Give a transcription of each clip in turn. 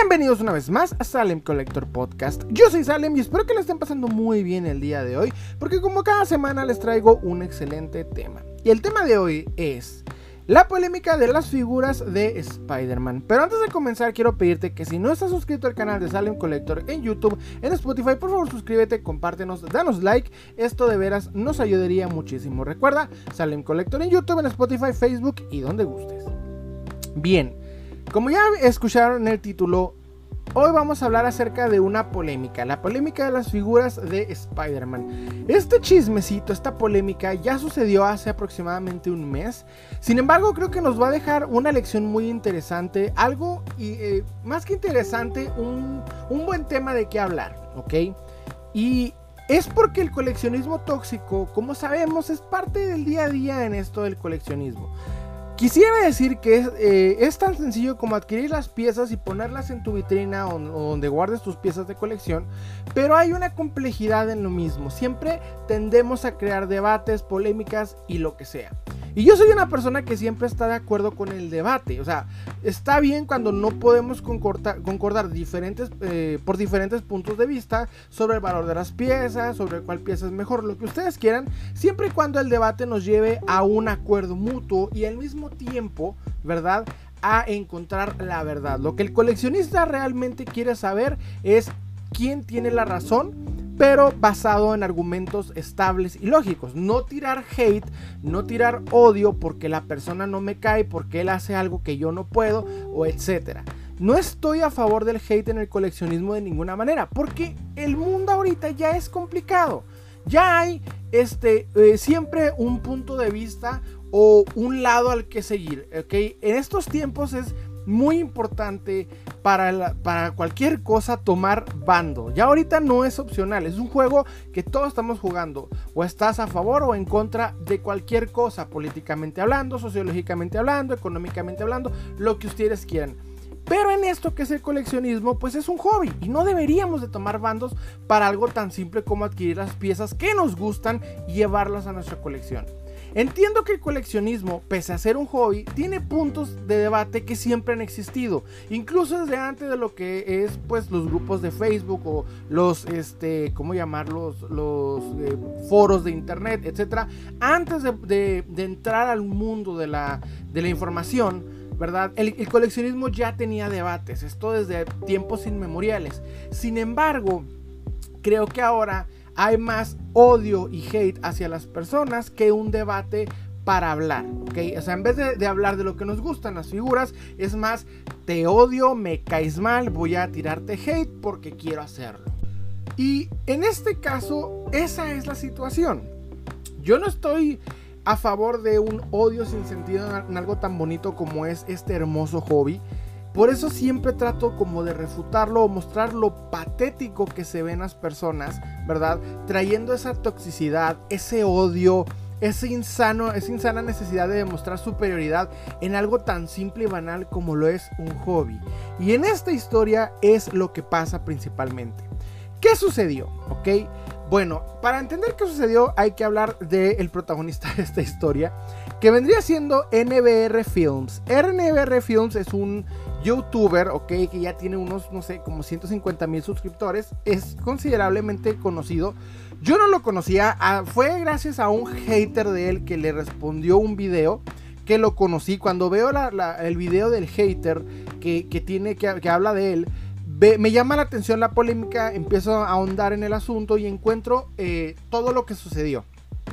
Bienvenidos una vez más a Salem Collector Podcast. Yo soy Salem y espero que le estén pasando muy bien el día de hoy, porque como cada semana les traigo un excelente tema. Y el tema de hoy es la polémica de las figuras de Spider-Man. Pero antes de comenzar quiero pedirte que si no estás suscrito al canal de Salem Collector en YouTube, en Spotify, por favor suscríbete, compártenos, danos like. Esto de veras nos ayudaría muchísimo. Recuerda, Salem Collector en YouTube, en Spotify, Facebook y donde gustes. Bien, como ya escucharon el título, Hoy vamos a hablar acerca de una polémica, la polémica de las figuras de Spider-Man. Este chismecito, esta polémica ya sucedió hace aproximadamente un mes. Sin embargo, creo que nos va a dejar una lección muy interesante, algo y, eh, más que interesante, un, un buen tema de qué hablar, ¿ok? Y es porque el coleccionismo tóxico, como sabemos, es parte del día a día en esto del coleccionismo. Quisiera decir que eh, es, tan sencillo como adquirir las piezas y ponerlas en tu vitrina o, donde guardes tus piezas de colección, pero hay una complejidad en lo mismo. Siempre tendemos a crear debates, polémicas y lo que sea. Y yo soy una persona que siempre está de acuerdo con el debate. O sea, está bien cuando no podemos concordar, diferentes, eh, por diferentes puntos de vista sobre el valor de las piezas, sobre cuál pieza es mejor, lo que ustedes quieran, siempre y cuando el debate nos lleve a un acuerdo mutuo y al mismo tiempo, ¿verdad? A encontrar la verdad. Lo que el coleccionista realmente quiere saber es quién tiene la razón pero basado en argumentos estables y lógicos. No tirar hate, no tirar odio porque la persona no me cae, porque él hace algo que yo no puedo, o etcétera. No estoy a favor del hate en el coleccionismo de ninguna manera, porque el mundo ahorita ya es complicado. Ya hay este, eh, siempre un punto de vista o un lado al que seguir. ¿okay? En estos tiempos es muy importante para, para cualquier cosa tomar bando. Ya ahorita no es opcional, es un juego que todos estamos jugando. O estás a favor o en contra de cualquier cosa, políticamente hablando, sociológicamente hablando, económicamente hablando, lo que ustedes quieran. Pero en esto que es el coleccionismo, pues es un hobby y no deberíamos de tomar bandos para algo tan simple como adquirir las piezas que nos gustan y llevarlas a nuestra colección. Entiendo que el coleccionismo, pese a ser un hobby, tiene puntos de debate que siempre han existido, incluso desde antes de lo que es pues los grupos de Facebook o los este, ¿cómo llamarlos? los eh, foros de internet, etcétera, antes de, entrar al mundo de la, de la información, ¿verdad? El, el, coleccionismo ya tenía debates, esto desde tiempos inmemoriales. Sin embargo, creo que ahora hay más odio y hate hacia las personas que un debate para hablar, ¿ok? O sea, en vez de, hablar de lo que nos gustan las figuras, es más, te odio, me caes mal, voy a tirarte hate porque quiero hacerlo. Y en este caso, esa es la situación. Yo no estoy a favor de un odio sin sentido en algo tan bonito como es este hermoso hobby. Por eso siempre trato como de refutarlo o mostrar lo patético que se ven las personas, ¿verdad? Trayendo esa toxicidad, ese odio, ese insano, esa insana necesidad de demostrar superioridad en algo tan simple y banal como lo es un hobby. Y en esta historia es lo que pasa principalmente. ¿Qué sucedió? ¿Ok? Bueno, para entender qué sucedió hay que hablar del protagonista de esta historia, que vendría siendo NBR Films. NBR Films es un youtuber, ok, que ya tiene unos, no sé, como 150 mil suscriptores, es considerablemente conocido. Yo no lo conocía, ah, fue gracias a un hater de él que le respondió un video que lo conocí. Cuando veo el video del hater que, tiene, que, habla de él, me llama la atención la polémica, empiezo a ahondar en el asunto y encuentro eh, todo lo que sucedió.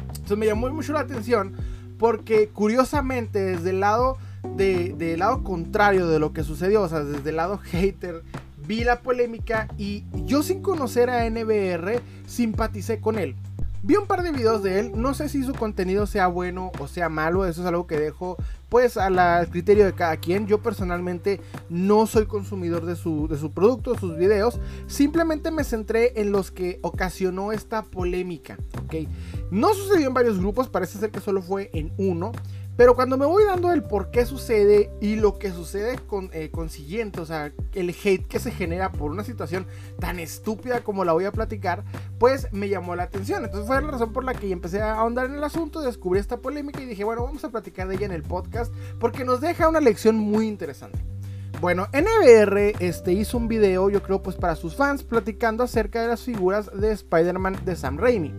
Entonces me llamó mucho la atención porque curiosamente desde el lado del lado contrario de lo que sucedió, o sea, desde el lado hater, vi la polémica y yo sin conocer a NBR simpaticé con él. Vi un par de videos de él, no sé si su contenido sea bueno o sea malo, eso es algo que dejo pues al criterio de cada quien. Yo personalmente no soy consumidor de su, de su producto, de sus videos, simplemente me centré en los que ocasionó esta polémica, ¿ok? No sucedió en varios grupos, parece ser que solo fue en uno. Pero cuando me voy dando el por qué sucede y lo que sucede con eh, consiguiente, o sea, el hate que se genera por una situación tan estúpida como la voy a platicar, pues me llamó la atención. Entonces fue la razón por la que empecé a ahondar en el asunto, descubrí esta polémica y dije, bueno, vamos a platicar de ella en el podcast porque nos deja una lección muy interesante. Bueno, NBR este, hizo un video, yo creo, pues para sus fans, platicando acerca de las figuras de Spider-Man de Sam Raimi.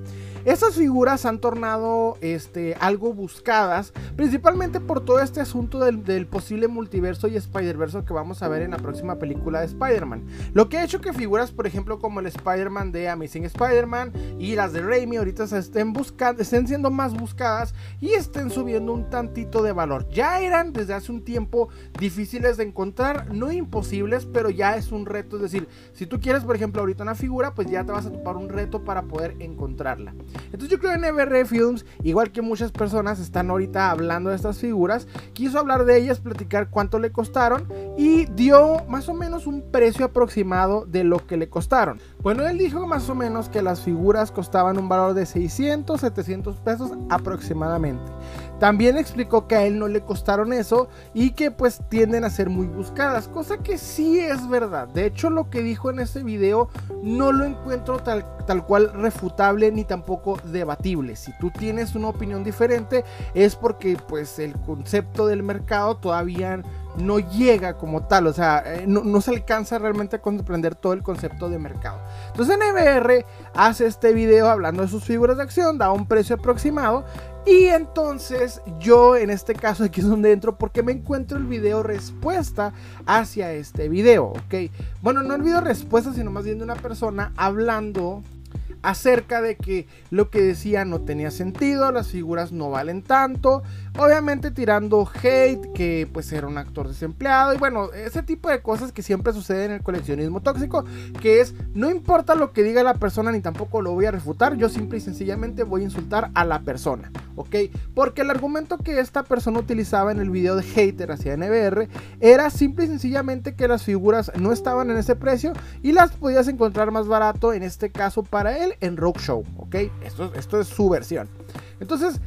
Estas figuras han tornado este, algo buscadas, principalmente por todo este asunto del, posible multiverso y Spider-Verse que vamos a ver en la próxima película de Spider-Man. Lo que ha hecho que figuras, por ejemplo, como el Spider-Man de Amazing Spider-Man y las de Raimi ahorita se estén, buscando, estén siendo más buscadas y estén subiendo un tantito de valor. Ya eran desde hace un tiempo difíciles de encontrar, no imposibles, pero ya es un reto. Es decir, si tú quieres, por ejemplo, ahorita una figura, pues ya te vas a topar un reto para poder encontrarla. Entonces yo creo que NBR Films, igual que muchas personas están ahorita hablando de estas figuras, quiso hablar de ellas, platicar cuánto le costaron y dio más o menos un precio aproximado de lo que le costaron. Bueno, él dijo más o menos que las figuras costaban un valor de 600, 700 pesos aproximadamente. También explicó que a él no le costaron eso y que pues tienden a ser muy buscadas, cosa que sí es verdad. De hecho, lo que dijo en este video no lo encuentro tal, tal cual refutable ni tampoco debatible. Si tú tienes una opinión diferente es porque pues el concepto del mercado todavía no llega como tal, o sea, eh, no, se alcanza realmente a comprender todo el concepto de mercado. Entonces NBR hace este video hablando de sus figuras de acción, da un precio aproximado y entonces yo en este caso aquí es donde entro porque me encuentro el video respuesta hacia este video, ¿ok? Bueno, no el video respuesta, sino más bien de una persona hablando acerca de que lo que decía no tenía sentido, las figuras no valen tanto, obviamente tirando hate, que pues era un actor desempleado y bueno, ese tipo de cosas que siempre sucede en el coleccionismo tóxico, que es no importa lo que diga la persona ni tampoco lo voy a refutar, yo simple y sencillamente voy a insultar a la persona, ¿ok? Porque el argumento que esta persona utilizaba en el video de hater hacia NBR era simple y sencillamente que las figuras no estaban en ese precio y las podías encontrar más barato en este caso para él en Rock Show, ¿ok? Esto, esto es su versión. Entonces,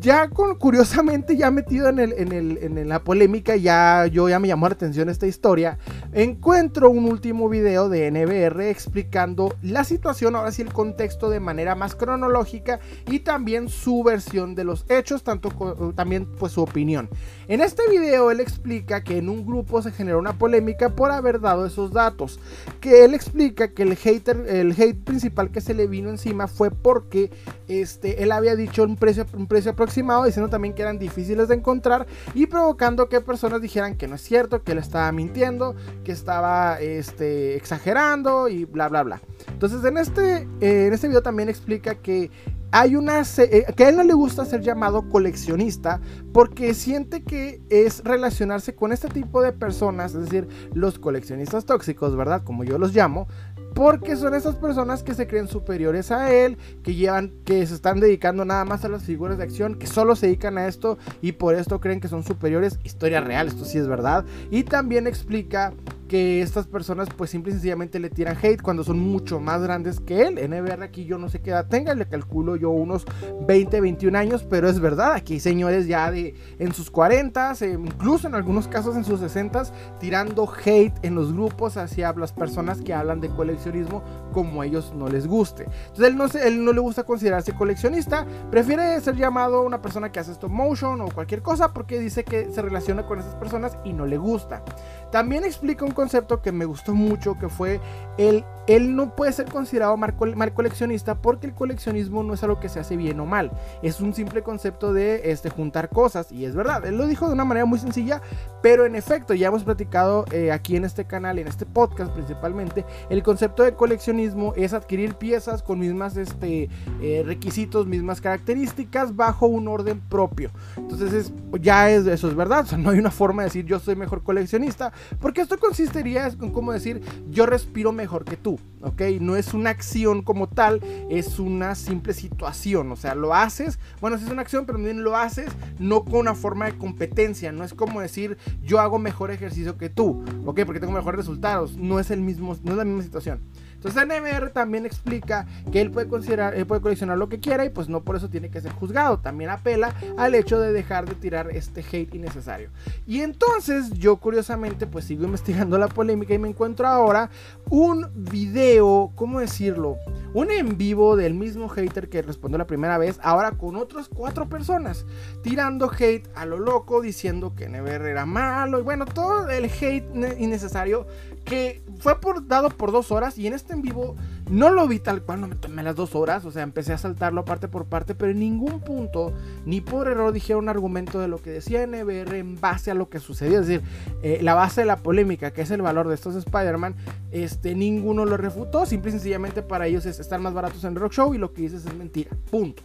ya con, curiosamente, ya metido en, el, en, el, en la polémica, ya yo ya me llamó la atención esta historia. Encuentro un último video de NBR explicando la situación, ahora sí el contexto de manera más cronológica y también su versión de los hechos, tanto también pues su opinión. En este video él explica que en un grupo se generó una polémica por haber dado esos datos, que él explica que el hater, el hate principal que se le vino encima fue porque este, él había dicho un precio, un precio aproximado, diciendo también que eran difíciles de encontrar y provocando que personas dijeran que no es cierto, que él estaba mintiendo, que estaba este, exagerando y bla bla bla. Entonces en este, eh, en este video también explica que hay una eh, que a él no le gusta ser llamado coleccionista porque siente que es relacionarse con este tipo de personas, es decir, los coleccionistas tóxicos, ¿verdad? Como yo los llamo, porque son esas personas que se creen superiores a él, que llevan, que se están dedicando nada más a las figuras de acción, que solo se dedican a esto y por esto creen que son superiores. Historia real, esto sí es verdad. Y también explica que estas personas pues simple y sencillamente le tiran hate cuando son mucho más grandes que él. NBR aquí yo no sé qué edad tenga, le calculo yo unos 20, 21 años, pero es verdad, aquí hay señores ya de en sus 40, eh, incluso en algunos casos en sus 60, tirando hate en los grupos hacia las personas que hablan de coleccionismo como a ellos no les guste. Entonces él no, él no le gusta considerarse coleccionista, prefiere ser llamado una persona que hace stop motion o cualquier cosa porque dice que se relaciona con esas personas y no le gusta. También explica un concepto que me gustó mucho, que fue el, él no puede ser considerado mal, coleccionista porque el coleccionismo no es algo que se hace bien o mal, es un simple concepto de este, juntar cosas y es verdad, él lo dijo de una manera muy sencilla, pero en efecto ya hemos platicado eh, aquí en este canal, en este podcast principalmente, el concepto de coleccionismo es adquirir piezas con mismas este, eh, requisitos, mismas características bajo un orden propio. Entonces ya es, eso es verdad, no hay una forma de decir yo soy mejor coleccionista porque esto consistiría en como decir, yo respiro mejor que tú, ¿ok? No es una acción como tal, es una simple situación, o sea, lo haces, bueno, sí es una acción, pero también lo haces no con una forma de competencia, no es como decir, yo hago mejor ejercicio que tú, ¿ok? Porque tengo mejores resultados, no es el mismo, no es la misma situación. Entonces NBR también explica que él puede considerar, él puede coleccionar lo que quiera y pues no por eso tiene que ser juzgado. También apela al hecho de dejar de tirar este hate innecesario. Y entonces yo curiosamente pues sigo investigando la polémica y me encuentro ahora un video, ¿cómo decirlo? Un en vivo del mismo hater que respondió la primera vez, ahora con otras cuatro personas, tirando hate a lo loco, diciendo que Never era malo, y bueno, todo el hate innecesario que fue por, dado por dos horas y en este en vivo no lo vi tal cual, no me tomé las dos horas, o sea, empecé a saltarlo parte por parte, pero en ningún punto, ni por error, dijeron un argumento de lo que decía NBR en base a lo que sucedió, es decir, eh, la base de la polémica, que es el valor de estos Spider-Man, este, ninguno lo refutó, simple y sencillamente para ellos es estar más baratos en Rock Show y lo que dices es mentira, punto.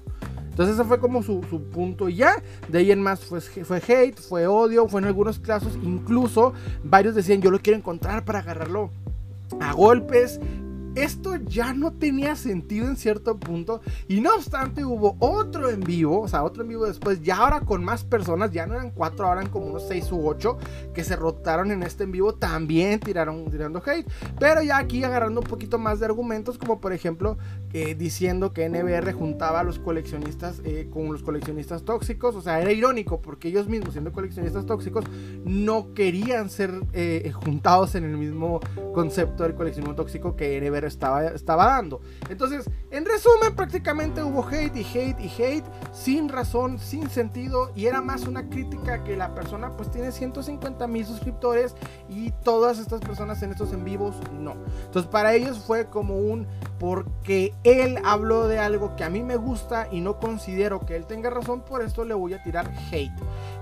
Entonces ese fue como su, punto y ya. De ahí en más fue, fue hate, fue odio, fue en algunos casos incluso varios decían yo lo quiero encontrar para agarrarlo a golpes esto ya no tenía sentido en cierto punto. Y no obstante, hubo otro en vivo, o sea, otro en vivo después, ya ahora con más personas, ya no eran cuatro, ahora eran como unos seis u ocho que se rotaron en este en vivo, también tiraron tirando hate. Pero ya aquí agarrando un poquito más de argumentos, como por ejemplo, eh, diciendo que NBR juntaba a los coleccionistas eh, con los coleccionistas tóxicos. O sea, era irónico porque ellos mismos, siendo coleccionistas tóxicos, no querían ser eh, juntados en el mismo concepto del coleccionismo tóxico que NBR estaba, estaba dando. Entonces, en resumen, prácticamente hubo hate y hate y hate sin razón, sin sentido y era más una crítica que la persona pues tiene 150 mil suscriptores y todas estas personas en estos en vivos no. Entonces, para ellos fue como un porque él habló de algo que a mí me gusta y no considero que él tenga razón, por esto le voy a tirar hate.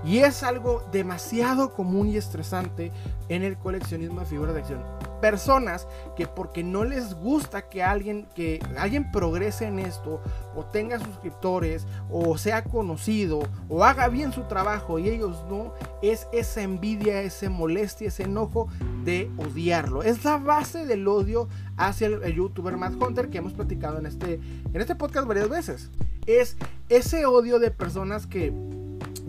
Y es algo demasiado común y estresante en el coleccionismo de figuras de acción personas que porque no les gusta que alguien que alguien progrese en esto o tenga suscriptores o sea conocido o haga bien su trabajo y ellos no es esa envidia, ese molestia, ese enojo de odiarlo. Es la base del odio hacia el, youtuber Matt Hunter que hemos platicado en este en este podcast varias veces. Es ese odio de personas que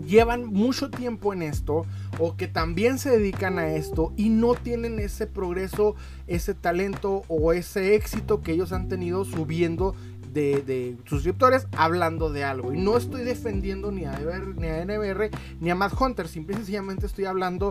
llevan mucho tiempo en esto o que también se dedican a esto y no tienen ese progreso, ese talento o ese éxito que ellos han tenido subiendo de, suscriptores hablando de algo. Y no estoy defendiendo ni a, ni a NBR ni a Matt Hunter, simple y sencillamente estoy hablando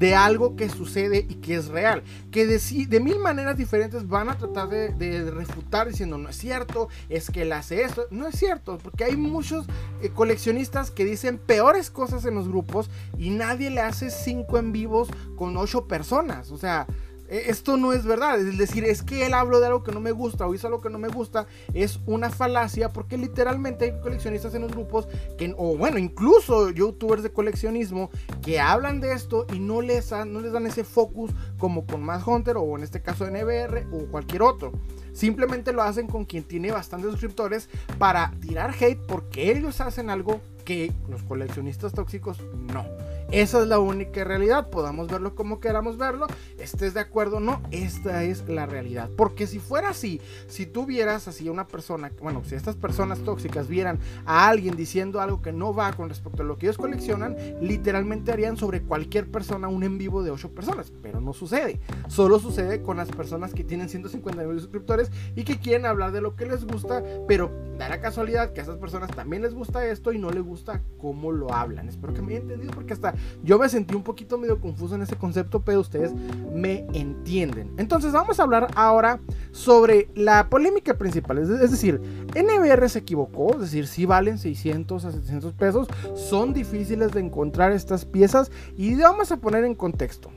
de algo que sucede y que es real. Que de, de mil maneras diferentes van a tratar de, refutar diciendo no es cierto, es que él hace esto. No es cierto, porque hay muchos eh, coleccionistas que dicen peores cosas en los grupos y nadie le hace cinco en vivos con ocho personas. O sea, esto no es verdad. Es decir, es que él habló de algo que no me gusta o hizo algo que no me gusta. Es una falacia porque literalmente hay coleccionistas en los grupos que, o bueno, incluso youtubers de coleccionismo que hablan de esto y no les, no les dan ese focus como con Matt Hunter o en este caso NBR o cualquier otro. Simplemente lo hacen con quien tiene bastantes suscriptores para tirar hate porque ellos hacen algo que los coleccionistas tóxicos no. Esa es la única realidad. Podamos verlo como queramos verlo. Estés de acuerdo o no, esta es la realidad. Porque si fuera así, si tú vieras así a una persona, bueno, si estas personas tóxicas vieran a alguien diciendo algo que no va con respecto a lo que ellos coleccionan, literalmente harían sobre cualquier persona un en vivo de 8 personas. Pero no sucede. Solo sucede con las personas que tienen 150 mil suscriptores y que quieren hablar de lo que les gusta, pero dará casualidad que a esas personas también les gusta esto y no les gusta cómo lo hablan. Espero que me hayan entendido porque hasta yo me sentí un poquito medio confuso en ese concepto, pero ustedes me entienden. Entonces vamos a hablar ahora sobre la polémica principal. Es decir, NBR se equivocó, es decir, si valen 600 a 700 pesos, son difíciles de encontrar estas piezas y vamos a poner en contexto.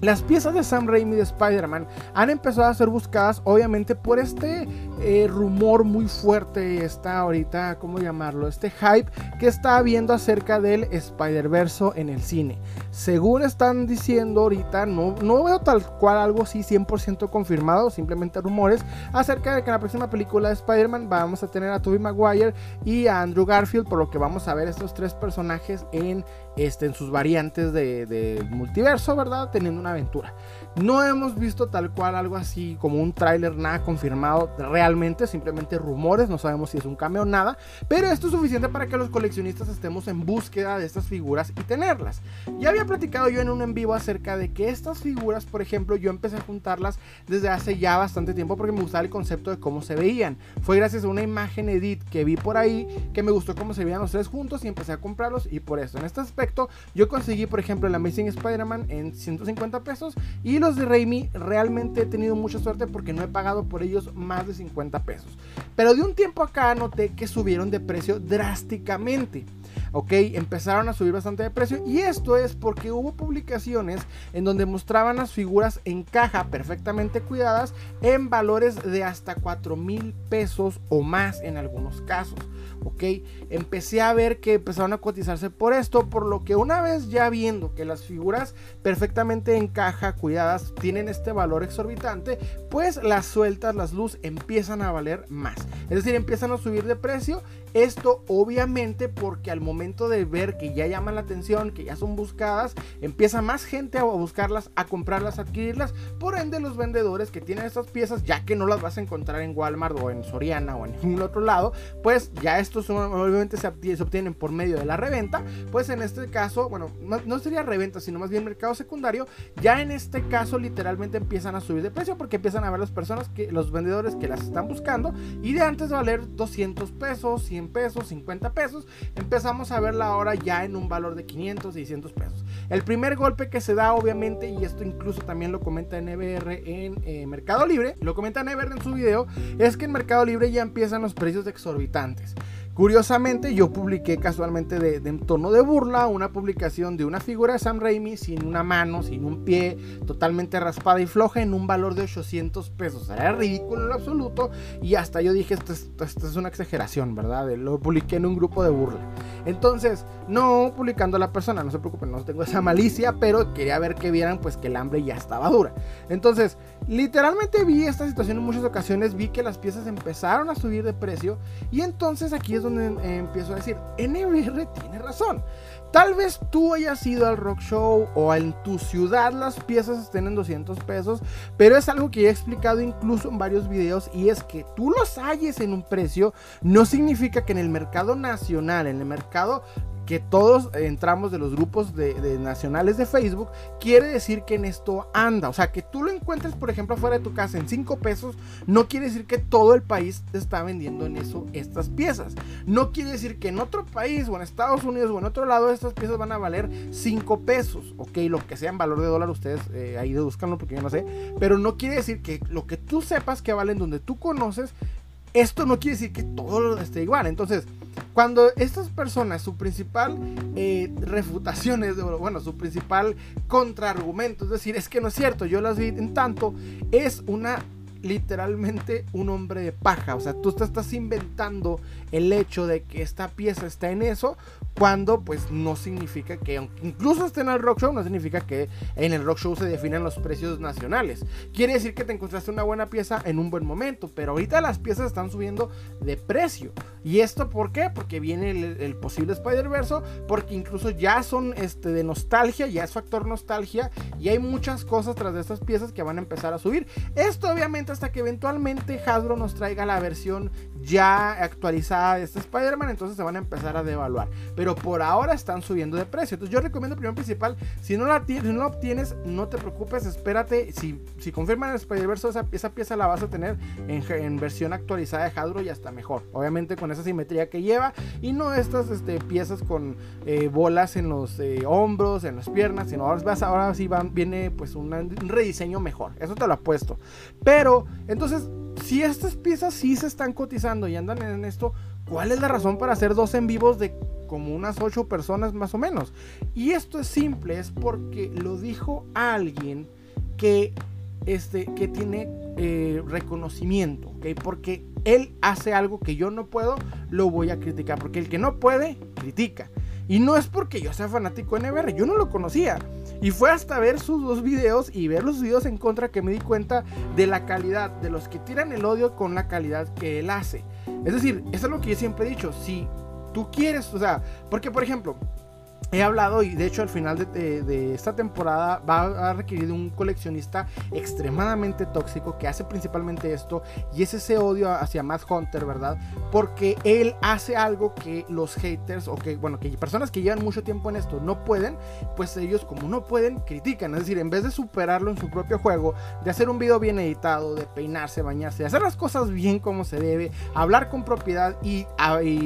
Las piezas de Sam Raimi de Spider-Man han empezado a ser buscadas obviamente por este eh, rumor muy fuerte, está ahorita, ¿cómo llamarlo? Este hype que está habiendo acerca del Spider-Verse en el cine. Según están diciendo ahorita, no, no veo tal cual algo así 100% confirmado, simplemente rumores, acerca de que en la próxima película de Spider-Man vamos a tener a Tobey Maguire y a Andrew Garfield, por lo que vamos a ver estos tres personajes en este, en sus variantes de, de multiverso, ¿verdad? Teniendo una aventura. No hemos visto tal cual algo así como un tráiler, nada confirmado realmente, simplemente rumores, no sabemos si es un cambio o nada, pero esto es suficiente para que los coleccionistas estemos en búsqueda de estas figuras y tenerlas. Ya había platicado yo en un en vivo acerca de que estas figuras, por ejemplo, yo empecé a juntarlas desde hace ya bastante tiempo porque me gustaba el concepto de cómo se veían. Fue gracias a una imagen edit que vi por ahí que me gustó cómo se veían los tres juntos y empecé a comprarlos y por eso en este aspecto yo conseguí, por ejemplo, el Amazing Spider-Man en 150 pesos y los de Raimi realmente he tenido mucha suerte porque no he pagado por ellos más de 50 pesos. Pero de un tiempo acá noté que subieron de precio drásticamente. Ok, empezaron a subir bastante de precio y esto es porque hubo publicaciones en donde mostraban las figuras en caja perfectamente cuidadas en valores de hasta 4 mil pesos o más en algunos casos. Ok, empecé a ver que empezaron a cotizarse por esto, por lo que una vez ya viendo que las figuras perfectamente en caja, cuidadas, tienen este valor exorbitante, pues las sueltas, las luz empiezan a valer más. Es decir, empiezan a subir de precio esto obviamente porque al momento de ver que ya llaman la atención, que ya son buscadas, empieza más gente a buscarlas, a comprarlas, a adquirirlas. Por ende, los vendedores que tienen estas piezas, ya que no las vas a encontrar en Walmart o en Soriana o en ningún otro lado, pues ya estos obviamente se, obtienen por medio de la reventa. Pues en este caso, bueno, no, sería reventa, sino más bien mercado secundario. Ya en este caso, literalmente empiezan a subir de precio porque empiezan a ver las personas que, los vendedores que las están buscando y de antes de valer 200 pesos, 100 pesos, 50 pesos, empezamos a verla ahora ya en un valor de 500, 600 pesos. El primer golpe que se da, obviamente, y esto incluso también lo comenta NBR en eh, Mercado Libre, lo comenta NBR en su video, es que en Mercado Libre ya empiezan los precios exorbitantes. Curiosamente, yo publiqué casualmente de, en tono de burla una publicación de una figura de Sam Raimi sin una mano, sin un pie, totalmente raspada y floja en un valor de 800 pesos. Era ridículo en lo absoluto y hasta yo dije, esto es, esto es una exageración, ¿verdad? Lo publiqué en un grupo de burla. Entonces, no publicando a la persona, no se preocupen, no tengo esa malicia, pero quería ver que vieran pues que el hambre ya estaba dura. Entonces, literalmente vi esta situación en muchas ocasiones, vi que las piezas empezaron a subir de precio y entonces aquí es donde empiezo a decir, NBR tiene razón. Tal vez tú hayas ido al rock show o en tu ciudad las piezas estén en 200 pesos, pero es algo que he explicado incluso en varios videos y es que tú los halles en un precio no significa que en el mercado nacional, en el mercado que todos entramos de los grupos de, nacionales de Facebook, quiere decir que en esto anda. O sea, que tú lo encuentres, por ejemplo, afuera de tu casa en 5 pesos, no quiere decir que todo el país está vendiendo en eso estas piezas. No quiere decir que en otro país, o en Estados Unidos, o en otro lado, estas piezas van a valer 5 pesos. Ok, lo que sea en valor de dólar, ustedes eh, ahí deduzcanlo porque yo no sé. Pero no quiere decir que lo que tú sepas que valen donde tú conoces, esto no quiere decir que todo esté igual. Entonces, cuando estas personas, su principal eh, refutación es, bueno, su principal contraargumento, es decir, es que no es cierto, yo las vi en tanto, es una literalmente un hombre de paja. O sea, tú te estás inventando el hecho de que esta pieza está en eso, cuando pues no significa que, incluso esté en el rock show, no significa que en el rock show se definan los precios nacionales. Quiere decir que te encontraste una buena pieza en un buen momento, pero ahorita las piezas están subiendo de precio. ¿Y esto por qué? Porque viene el, posible Spider-Verse, porque incluso ya son este, de nostalgia, ya es factor nostalgia, y hay muchas cosas tras de estas piezas que van a empezar a subir. Esto obviamente hasta que eventualmente Hasbro nos traiga la versión ya actualizada de este Spider-Man, entonces se van a empezar a devaluar. Pero por ahora están subiendo de precio. Entonces yo recomiendo primero principal, si no la, si no obtienes, no te preocupes, espérate. Si, si confirman el Spider-Verse, esa, pieza la vas a tener en, versión actualizada de Hasbro y hasta mejor. Obviamente con esa simetría que lleva y no estas este, piezas con eh, bolas en los eh, hombros, en las piernas, sino ahora, vas, ahora sí van, viene pues un rediseño mejor. Eso te lo apuesto. Pero entonces si estas piezas sí se están cotizando y andan en esto, ¿cuál es la razón para hacer dos en vivos de como unas ocho personas más o menos? Y esto es simple, es porque lo dijo alguien que, este, que tiene eh, reconocimiento, ¿ok? Porque él hace algo que yo no puedo, lo voy a criticar, porque el que no puede, critica. Y no es porque yo sea fanático de NBR, yo no lo conocía. Y fue hasta ver sus dos videos y ver los videos en contra que me di cuenta de la calidad, de los que tiran el odio con la calidad que él hace. Es decir, eso es lo que yo siempre he dicho, si tú quieres, o sea, porque por ejemplo, he hablado y de hecho al final de, esta temporada va a requerir un coleccionista extremadamente tóxico que hace principalmente esto y es ese odio hacia Matt Hunter, ¿verdad? Porque él hace algo que los haters o que, bueno, que personas que llevan mucho tiempo en esto no pueden, pues ellos como no pueden, critican. Es decir, en vez de superarlo en su propio juego, de hacer un video bien editado, de peinarse, bañarse, hacer las cosas bien como se debe, hablar con propiedad y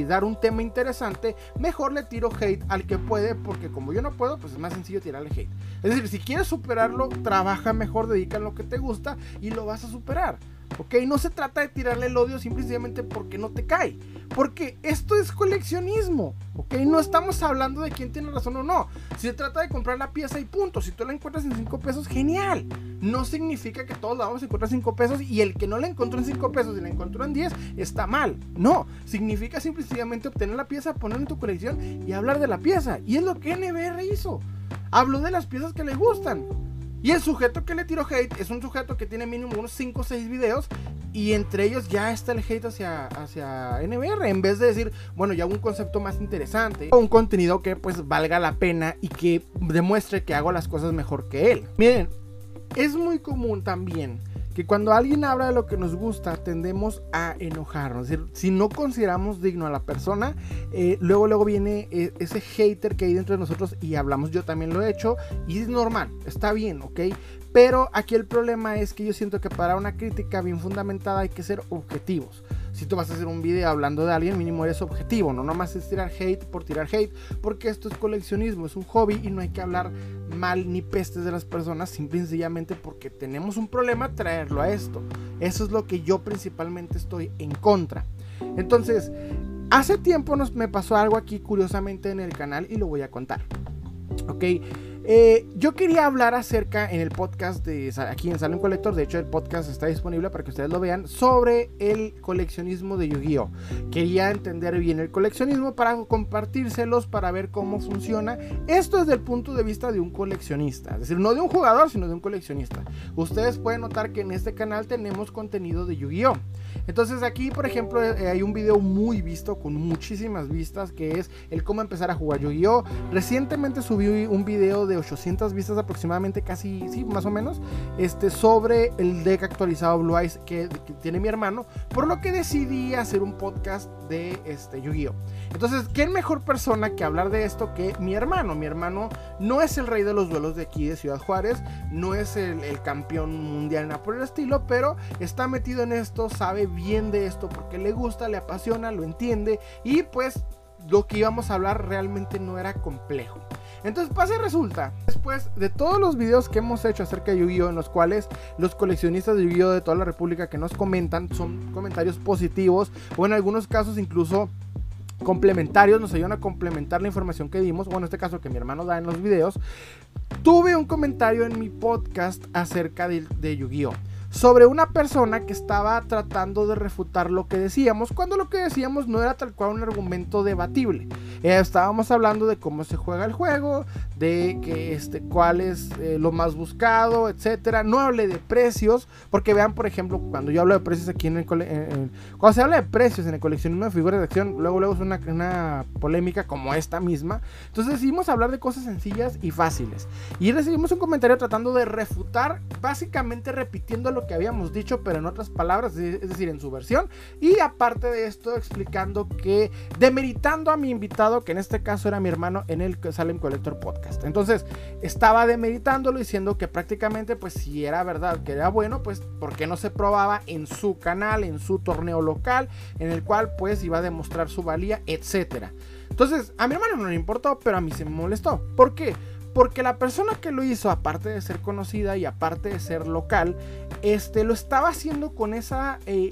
dar un tema interesante, mejor le tiro hate al que puede porque como yo no puedo, pues es más sencillo tirarle hate. Es decir, si quieres superarlo, trabaja mejor, dedica en lo que te gusta y lo vas a superar. ¿Ok? No se trata de tirarle el odio simplemente porque no te cae. Porque esto es coleccionismo. ¿Ok? No estamos hablando de quién tiene razón o no. Si se trata de comprar la pieza y punto. Si tú la encuentras en 5 pesos, genial. No significa que todos la vamos a encontrar en 5 pesos y el que no la encontró en 5 pesos y la encontró en 10 está mal. No. Significa simplemente obtener la pieza, ponerla en tu colección y hablar de la pieza. Y es lo que NBR hizo. Habló de las piezas que le gustan. Y el sujeto que le tiró hate es un sujeto que tiene mínimo unos 5 o 6 videos y entre ellos ya está el hate hacia, hacia NBR en vez de decir, bueno, ya un concepto más interesante o un contenido que pues valga la pena y que demuestre que hago las cosas mejor que él. Miren, es muy común también que cuando alguien habla de lo que nos gusta tendemos a enojarnos. Decir, si no consideramos digno a la persona, eh, luego, luego viene eh, ese hater que hay dentro de nosotros y hablamos, yo también lo he hecho y es normal, está bien, ¿ok? Pero aquí el problema es que yo siento que para una crítica bien fundamentada hay que ser objetivos si tú vas a hacer un video hablando de alguien, mínimo eres objetivo, no nomás es tirar hate por tirar hate, porque esto es coleccionismo, es un hobby y no hay que hablar mal ni pestes de las personas, simple y sencillamente porque tenemos un problema traerlo a esto. Eso es lo que yo principalmente estoy en contra. Entonces, hace tiempo nos, me pasó algo aquí curiosamente en el canal y lo voy a contar. Ok, eh, yo quería hablar acerca en el podcast de aquí en Salón Colector, de hecho el podcast está disponible para que ustedes lo vean, sobre el coleccionismo de Yu-Gi-Oh! Quería entender bien el coleccionismo para compartírselos, para ver cómo funciona. Esto desde el punto de vista de un coleccionista, es decir, no de un jugador, sino de un coleccionista. Ustedes pueden notar que en este canal tenemos contenido de Yu-Gi-Oh! Entonces aquí, por ejemplo, eh, hay un video muy visto con muchísimas vistas que es el cómo empezar a jugar Yu-Gi-Oh! Recientemente subí un video de 800 vistas aproximadamente, casi, sí, más o menos, este, sobre el deck actualizado Blue Eyes que, tiene mi hermano, por lo que decidí hacer un podcast de este, Yu-Gi-Oh! Entonces, ¿qué mejor persona que hablar de esto que mi hermano? Mi hermano no es el rey de los duelos de aquí de Ciudad Juárez, no es el, campeón mundial nada por el estilo, pero está metido en esto, sabe bien de esto porque le gusta, le apasiona, lo entiende y pues lo que íbamos a hablar realmente no era complejo. Entonces pasa resulta, después de todos los videos que hemos hecho acerca de Yu-Gi-Oh! en los cuales los coleccionistas de Yu-Gi-Oh! de toda la República que nos comentan son comentarios positivos o en algunos casos incluso complementarios, nos ayudan a complementar la información que dimos, o en este caso que mi hermano da en los videos, tuve un comentario en mi podcast acerca de, de Yu-Gi-Oh! Sobre una persona que estaba tratando de refutar lo que decíamos, cuando lo que decíamos no era tal cual un argumento debatible. Eh, estábamos hablando de cómo se juega el juego, de que este, cuál es eh, lo más buscado, etcétera. No hablé de precios, porque vean, por ejemplo, cuando yo hablo de precios aquí en el cuando se habla de precios en el coleccionismo de figuras de acción, luego luego es una, una polémica como esta misma. Entonces decidimos hablar de cosas sencillas y fáciles. Y recibimos un comentario tratando de refutar, básicamente repitiendo lo que habíamos dicho, pero en otras palabras, es decir, en su versión. Y aparte de esto, explicando que, demeritando a mi invitado, que en este caso era mi hermano, en el Salem Collector Podcast. Entonces, estaba demeritándolo, diciendo que prácticamente, pues si era verdad, que era bueno, pues, ¿por qué no se probaba en su canal, en su torneo local, en el cual, pues, iba a demostrar su valía, etcétera? Entonces, a mi hermano no le importó, pero a mí se me molestó. ¿Por qué? Porque la persona que lo hizo, aparte de ser conocida y aparte de ser local, este, lo estaba haciendo con esa eh,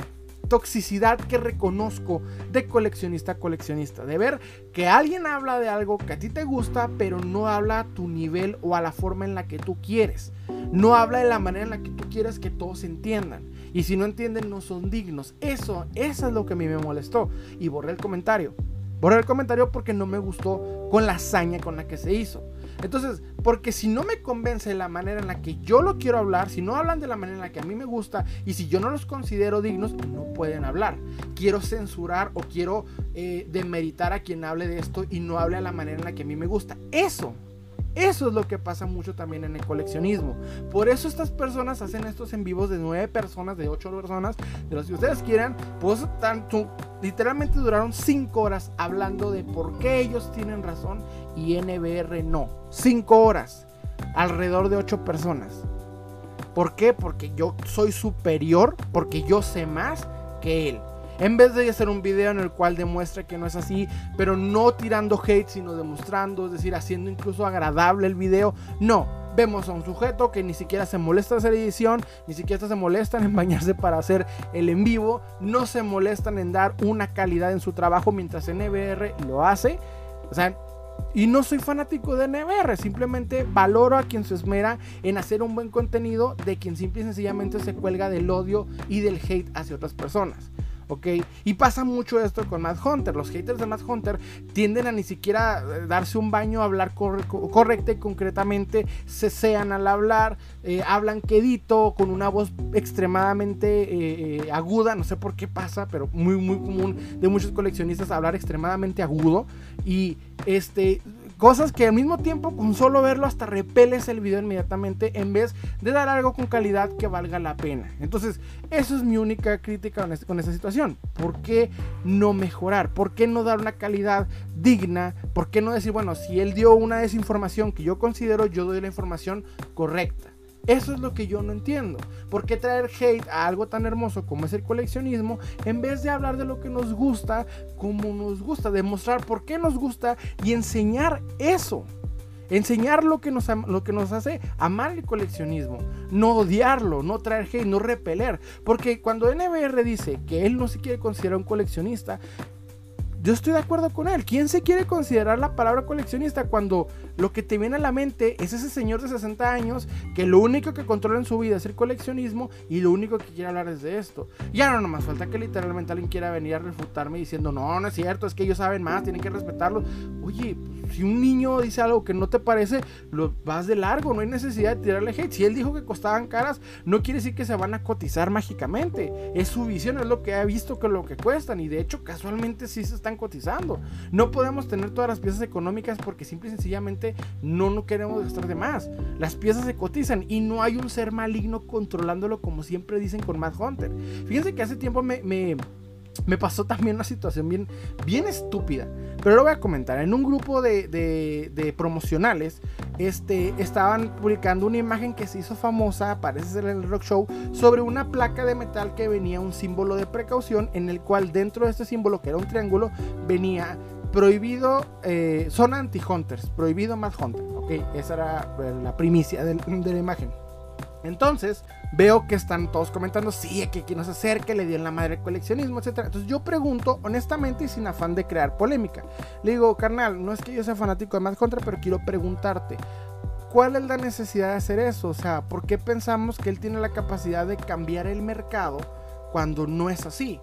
toxicidad que reconozco de coleccionista a coleccionista. De ver que alguien habla de algo que a ti te gusta, pero no habla a tu nivel o a la forma en la que tú quieres. No habla de la manera en la que tú quieres que todos entiendan. Y si no entienden, no son dignos. Eso, eso es lo que a mí me molestó. Y borré el comentario. Borré el comentario porque no me gustó con la hazaña con la que se hizo. Entonces, porque si no me convence la manera en la que yo lo quiero hablar, si no hablan de la manera en la que a mí me gusta y si yo no los considero dignos, no pueden hablar. Quiero censurar o quiero eh, demeritar a quien hable de esto y no hable a la manera en la que a mí me gusta. Eso eso es lo que pasa mucho también en el coleccionismo. Por eso estas personas hacen estos en vivos de 9 personas, de 8 personas, de los que ustedes quieran. Pues tanto, literalmente duraron 5 horas hablando de por qué ellos tienen razón y NBR no. 5 horas. Alrededor de 8 personas. ¿Por qué? Porque yo soy superior, porque yo sé más que él. En vez de hacer un video en el cual demuestre que no es así, pero no tirando hate, sino demostrando, es decir, haciendo incluso agradable el video. No, vemos a un sujeto que ni siquiera se molesta hacer edición, ni siquiera se molestan en bañarse para hacer el en vivo, no se molestan en dar una calidad en su trabajo mientras NBR lo hace. O sea, y no soy fanático de NBR, simplemente valoro a quien se esmera en hacer un buen contenido de quien simple y sencillamente se cuelga del odio y del hate hacia otras personas. ¿Ok? Y pasa mucho esto con Mad Hunter. Los haters de Mad Hunter tienden a ni siquiera eh, darse un baño, hablar correcta y concretamente, se sean al hablar, eh, hablan quedito, con una voz extremadamente eh, aguda, no sé por qué pasa, pero muy, muy común de muchos coleccionistas hablar extremadamente agudo. Y este Cosas que al mismo tiempo con solo verlo hasta repeles el video inmediatamente en vez de dar algo con calidad que valga la pena. Entonces, eso es mi única crítica con, con esta situación. ¿Por qué no mejorar? ¿Por qué no dar una calidad digna? ¿Por qué no decir, bueno, si él dio una desinformación que yo considero, yo doy la información correcta? Eso es lo que yo no entiendo. ¿Por qué traer hate a algo tan hermoso como es el coleccionismo en vez de hablar de lo que nos gusta, como nos gusta, demostrar por qué nos gusta y enseñar eso? Enseñar lo que, nos, lo que nos hace amar el coleccionismo, no odiarlo, no traer hate, no repeler. Porque cuando NBR dice que él no se quiere considerar un coleccionista, yo estoy de acuerdo con él. ¿Quién se quiere considerar la palabra coleccionista cuando lo que te viene a la mente es ese señor de 60 años que lo único que controla en su vida es el coleccionismo y lo único que quiere hablar es de esto? Ya no, más falta que literalmente alguien quiera venir a refutarme diciendo, no, no es cierto, es que ellos saben más, tienen que respetarlo. Oye, si un niño dice algo que no te parece, lo vas de largo, no hay necesidad de tirarle hate. Si él dijo que costaban caras, no quiere decir que se van a cotizar mágicamente. Es su visión, es lo que ha visto que lo que cuestan y de hecho casualmente sí se están cotizando. No podemos tener todas las piezas económicas porque simple y sencillamente no, no queremos gastar de más. Las piezas se cotizan y no hay un ser maligno controlándolo como siempre dicen con Mad Hunter. Fíjense que hace tiempo me me pasó también una situación bien, bien estúpida. Pero lo voy a comentar. En un grupo de, de, promocionales, este, estaban publicando una imagen que se hizo famosa, parece ser en el rock show, sobre una placa de metal que venía un símbolo de precaución, en el cual dentro de este símbolo, que era un triángulo, venía prohibido, eh, son anti-hunters, prohibido más hunter. Ok, esa era eh, la primicia de la imagen. Entonces, veo que están todos comentando, sí, que quien nos acerque, le en la madre el coleccionismo, etc. Entonces yo pregunto, honestamente y sin afán de crear polémica. Le digo, carnal, no es que yo sea fanático de Más Contra, pero quiero preguntarte, ¿cuál es la necesidad de hacer eso? O sea, ¿por qué pensamos que él tiene la capacidad de cambiar el mercado cuando no es así?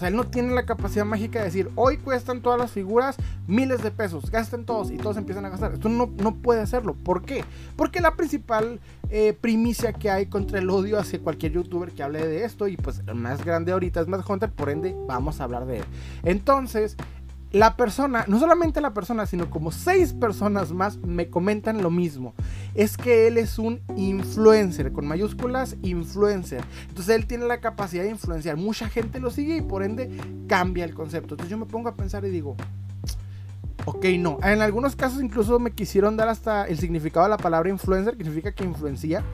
O sea, él no tiene la capacidad mágica de decir, hoy cuestan todas las figuras miles de pesos, gasten todos y todos empiezan a gastar. Esto no, no puede hacerlo. ¿Por qué? Porque la principal eh, primicia que hay contra el odio hacia cualquier youtuber que hable de esto, y pues el más grande ahorita es Mad Hunter, por ende vamos a hablar de él. Entonces, la persona, no solamente la persona, sino como seis personas más me comentan lo mismo. Es que él es un influencer, con mayúsculas, influencer. Entonces él tiene la capacidad de influenciar. Mucha gente lo sigue y por ende cambia el concepto. Entonces yo me pongo a pensar y digo, ok, no. En algunos casos incluso me quisieron dar hasta el significado de la palabra influencer, que significa que influencia.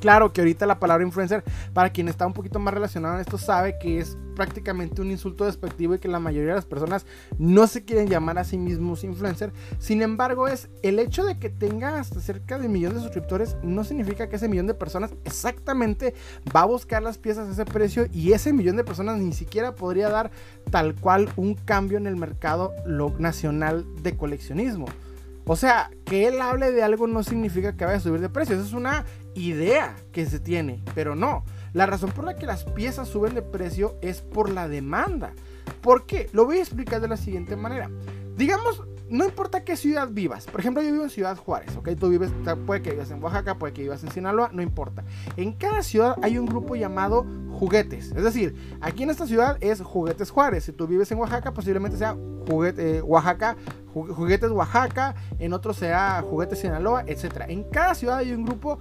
Claro que ahorita la palabra influencer, para quien está un poquito más relacionado en esto, sabe que es prácticamente un insulto despectivo y que la mayoría de las personas no se quieren llamar a sí mismos influencer. Sin embargo, es el hecho de que tenga hasta cerca de un millón de suscriptores no significa que ese millón de personas exactamente va a buscar las piezas a ese precio y ese millón de personas ni siquiera podría dar tal cual un cambio en el mercado nacional de coleccionismo. O sea, que él hable de algo no significa que vaya a subir de precio. Eso es una idea que se tiene, pero no. La razón por la que las piezas suben de precio es por la demanda. ¿Por qué? Lo voy a explicar de la siguiente manera. Digamos, no importa qué ciudad vivas. Por ejemplo, yo vivo en Ciudad Juárez, ¿ok? Tú vives, puede que vivas en Oaxaca, puede que vivas en Sinaloa, no importa. En cada ciudad hay un grupo llamado juguetes. Es decir, aquí en esta ciudad es Juguetes Juárez. Si tú vives en Oaxaca, posiblemente sea juguete, eh, Oaxaca, Juguetes Oaxaca, en otro sea Juguetes Sinaloa, etc. En cada ciudad hay un grupo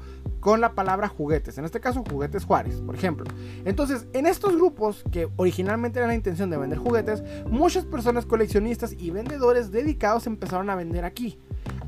con la palabra juguetes, en este caso juguetes Juárez, por ejemplo. Entonces, en estos grupos que originalmente era la intención de vender juguetes, muchas personas coleccionistas y vendedores dedicados empezaron a vender aquí.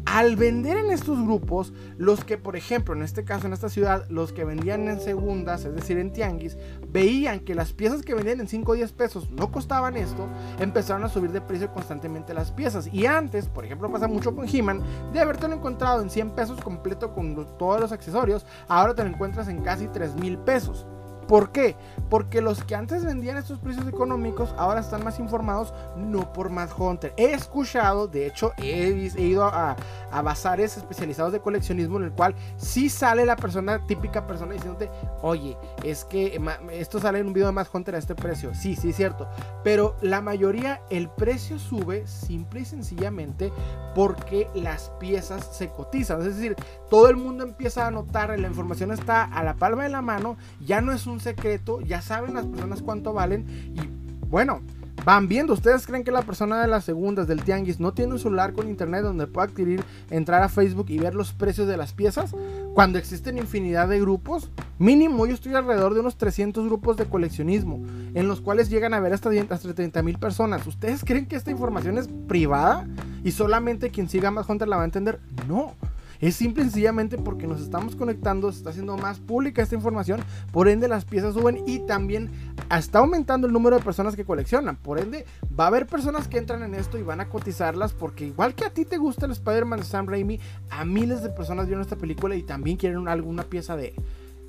Al vender en estos grupos, los que, por ejemplo, en este caso, en esta ciudad, los que vendían en segundas, es decir, en tianguis, veían que las piezas que vendían en 5 o 10 pesos no costaban esto, empezaron a subir de precio constantemente las piezas. Y antes, por ejemplo, pasa mucho con He-Man, de habértelo encontrado en 100 pesos completo con todos los accesorios, ahora te lo encuentras en casi 3 mil pesos. ¿Por qué? Porque los que antes vendían estos precios económicos ahora están más informados, no por Mad Hunter. He escuchado, de hecho, he, ido a, bazares especializados de coleccionismo en el cual sí sale la persona, típica persona, diciéndote, oye, es que esto sale en un video de Mad Hunter a este precio. Sí, sí, es cierto. Pero la mayoría, el precio sube simple y sencillamente porque las piezas se cotizan. Es decir, todo el mundo empieza a notar, la información está a la palma de la mano, ya no es un secreto, ya saben las personas cuánto valen y bueno, van viendo. ¿Ustedes creen que la persona de las segundas del tianguis no tiene un celular con internet donde pueda adquirir, entrar a Facebook y ver los precios de las piezas? Cuando existen infinidad de grupos, mínimo yo estoy alrededor de unos 300 grupos de coleccionismo, en los cuales llegan a ver hasta, hasta 30 mil personas. ¿Ustedes creen que esta información es privada y solamente quien siga más Hunter la va a entender? No. Es simple y sencillamente porque nos estamos conectando, se está haciendo más pública esta información, por ende las piezas suben y también está aumentando el número de personas que coleccionan. Por ende, va a haber personas que entran en esto y van a cotizarlas porque igual que a ti te gusta el Spider-Man de Sam Raimi, a miles de personas vieron esta película y también quieren alguna pieza de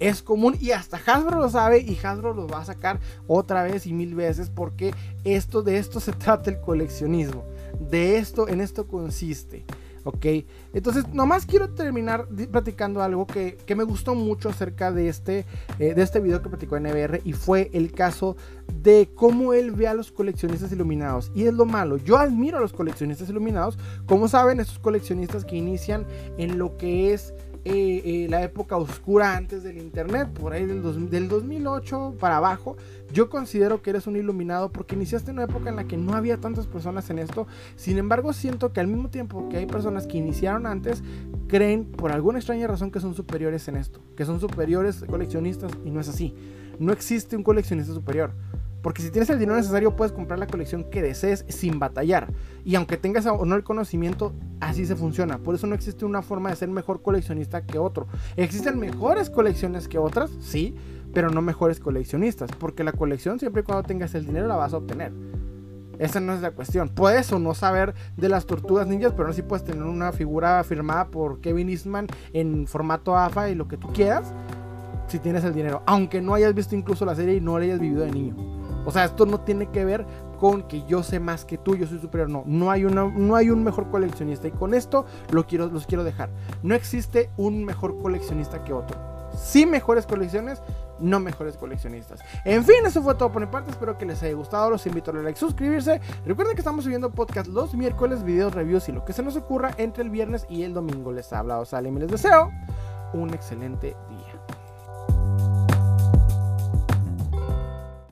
es común y hasta Hasbro lo sabe y Hasbro lo va a sacar otra vez y mil veces porque esto de esto se trata el coleccionismo. De esto en esto consiste. ¿Ok? Entonces, nomás quiero terminar platicando algo que, me gustó mucho acerca de este, eh, de este video que platicó NBR y fue el caso de cómo él ve a los coleccionistas iluminados. Y es lo malo, yo admiro a los coleccionistas iluminados, como saben, estos coleccionistas que inician en lo que es eh, eh, la época oscura antes del internet, por ahí del, del 2008 para abajo, yo considero que eres un iluminado porque iniciaste una época en la que no había tantas personas en esto. Sin embargo, siento que al mismo tiempo que hay personas que iniciaron antes, creen por alguna extraña razón que son superiores en esto, que son superiores coleccionistas y no es así. No existe un coleccionista superior. Porque si tienes el dinero necesario puedes comprar la colección que desees sin batallar. Y aunque tengas o no el conocimiento, así se funciona. Por eso no existe una forma de ser mejor coleccionista que otro. ¿Existen mejores colecciones que otras? Sí, pero no mejores coleccionistas. Porque la colección siempre y cuando tengas el dinero la vas a obtener. Esa no es la cuestión. Puedes o no saber de las tortugas ninjas, pero no si puedes tener una figura firmada por Kevin Eastman en formato AFA y lo que tú quieras. Si tienes el dinero. Aunque no hayas visto incluso la serie y no la hayas vivido de niño. O sea, esto no tiene que ver con que yo sé más que tú, yo soy superior. No, no hay, no hay un mejor coleccionista. Y con esto lo quiero, los quiero dejar. No existe un mejor coleccionista que otro. Sí mejores colecciones, no mejores coleccionistas. En fin, eso fue todo por mi parte. Espero que les haya gustado. Los invito a darle like, suscribirse. Recuerden que estamos subiendo podcast los miércoles, videos, reviews y lo que se nos ocurra entre el viernes y el domingo. Les ha hablado Salim y les deseo un excelente día.